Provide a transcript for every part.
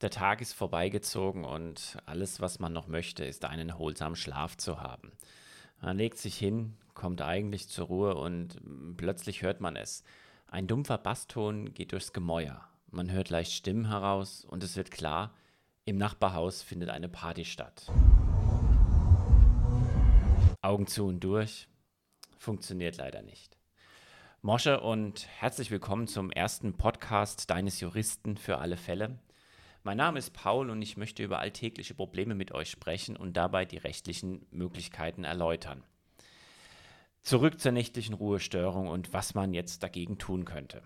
Der Tag ist vorbeigezogen und alles, was man noch möchte, ist einen erholsamen Schlaf zu haben. Man legt sich hin, kommt eigentlich zur Ruhe und plötzlich hört man es. Ein dumpfer Basston geht durchs Gemäuer. Man hört leicht Stimmen heraus und es wird klar, im Nachbarhaus findet eine Party statt. Augen zu und durch. Funktioniert leider nicht. Mosche und herzlich willkommen zum ersten Podcast deines Juristen für alle Fälle. Mein Name ist Paul und ich möchte über alltägliche Probleme mit euch sprechen und dabei die rechtlichen Möglichkeiten erläutern. Zurück zur nächtlichen Ruhestörung und was man jetzt dagegen tun könnte.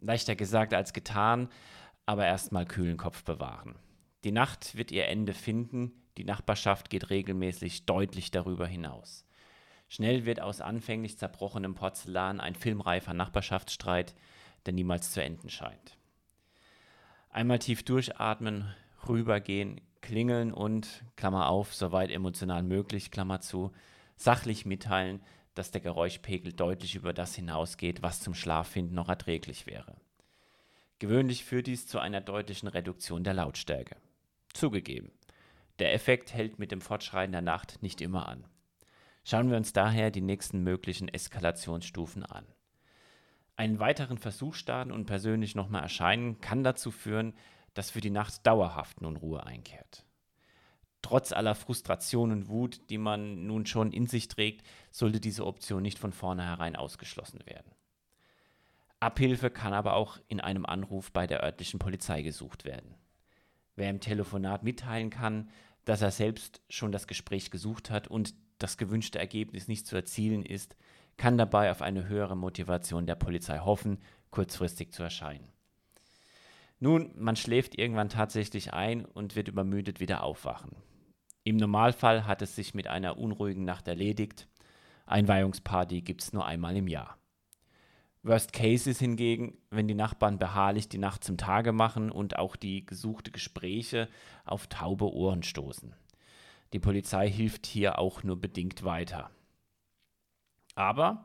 Leichter gesagt als getan, aber erstmal kühlen Kopf bewahren. Die Nacht wird ihr Ende finden, die Nachbarschaft geht regelmäßig deutlich darüber hinaus. Schnell wird aus anfänglich zerbrochenem Porzellan ein filmreifer Nachbarschaftsstreit, der niemals zu enden scheint. Einmal tief durchatmen, rübergehen, klingeln und, Klammer auf, soweit emotional möglich, Klammer zu, sachlich mitteilen, dass der Geräuschpegel deutlich über das hinausgeht, was zum Schlaffinden noch erträglich wäre. Gewöhnlich führt dies zu einer deutlichen Reduktion der Lautstärke. Zugegeben, der Effekt hält mit dem Fortschreiten der Nacht nicht immer an. Schauen wir uns daher die nächsten möglichen Eskalationsstufen an. Einen weiteren Versuch starten und persönlich nochmal erscheinen kann dazu führen, dass für die Nacht dauerhaft nun Ruhe einkehrt. Trotz aller Frustration und Wut, die man nun schon in sich trägt, sollte diese Option nicht von vornherein ausgeschlossen werden. Abhilfe kann aber auch in einem Anruf bei der örtlichen Polizei gesucht werden. Wer im Telefonat mitteilen kann, dass er selbst schon das Gespräch gesucht hat und das gewünschte Ergebnis nicht zu erzielen ist, kann dabei auf eine höhere Motivation der Polizei hoffen, kurzfristig zu erscheinen. Nun, man schläft irgendwann tatsächlich ein und wird übermüdet wieder aufwachen. Im Normalfall hat es sich mit einer unruhigen Nacht erledigt. Einweihungsparty gibt es nur einmal im Jahr. Worst Case ist hingegen, wenn die Nachbarn beharrlich die Nacht zum Tage machen und auch die gesuchte Gespräche auf taube Ohren stoßen. Die Polizei hilft hier auch nur bedingt weiter. Aber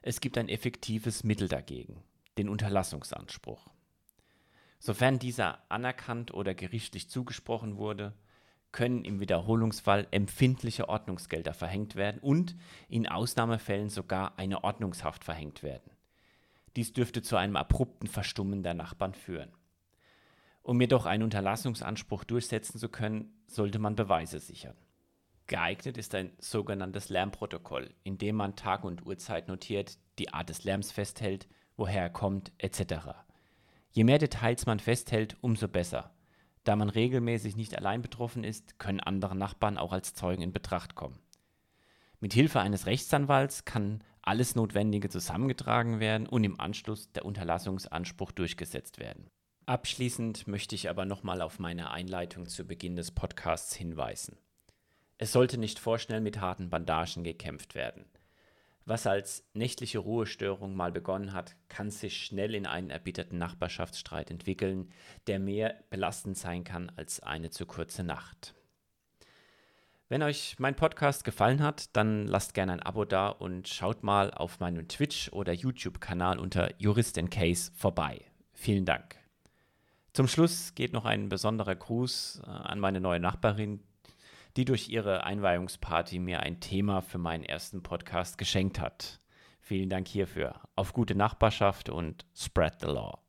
es gibt ein effektives Mittel dagegen, den Unterlassungsanspruch. Sofern dieser anerkannt oder gerichtlich zugesprochen wurde, können im Wiederholungsfall empfindliche Ordnungsgelder verhängt werden und in Ausnahmefällen sogar eine Ordnungshaft verhängt werden. Dies dürfte zu einem abrupten Verstummen der Nachbarn führen. Um jedoch einen Unterlassungsanspruch durchsetzen zu können, sollte man Beweise sichern. Geeignet ist ein sogenanntes Lärmprotokoll, in dem man Tag und Uhrzeit notiert, die Art des Lärms festhält, woher er kommt, etc. Je mehr Details man festhält, umso besser. Da man regelmäßig nicht allein betroffen ist, können andere Nachbarn auch als Zeugen in Betracht kommen. Mit Hilfe eines Rechtsanwalts kann alles Notwendige zusammengetragen werden und im Anschluss der Unterlassungsanspruch durchgesetzt werden. Abschließend möchte ich aber nochmal auf meine Einleitung zu Beginn des Podcasts hinweisen. Es sollte nicht vorschnell mit harten Bandagen gekämpft werden. Was als nächtliche Ruhestörung mal begonnen hat, kann sich schnell in einen erbitterten Nachbarschaftsstreit entwickeln, der mehr belastend sein kann als eine zu kurze Nacht. Wenn euch mein Podcast gefallen hat, dann lasst gerne ein Abo da und schaut mal auf meinem Twitch- oder YouTube-Kanal unter Jurist in Case vorbei. Vielen Dank. Zum Schluss geht noch ein besonderer Gruß äh, an meine neue Nachbarin, die durch ihre Einweihungsparty mir ein Thema für meinen ersten Podcast geschenkt hat. Vielen Dank hierfür. Auf gute Nachbarschaft und spread the law.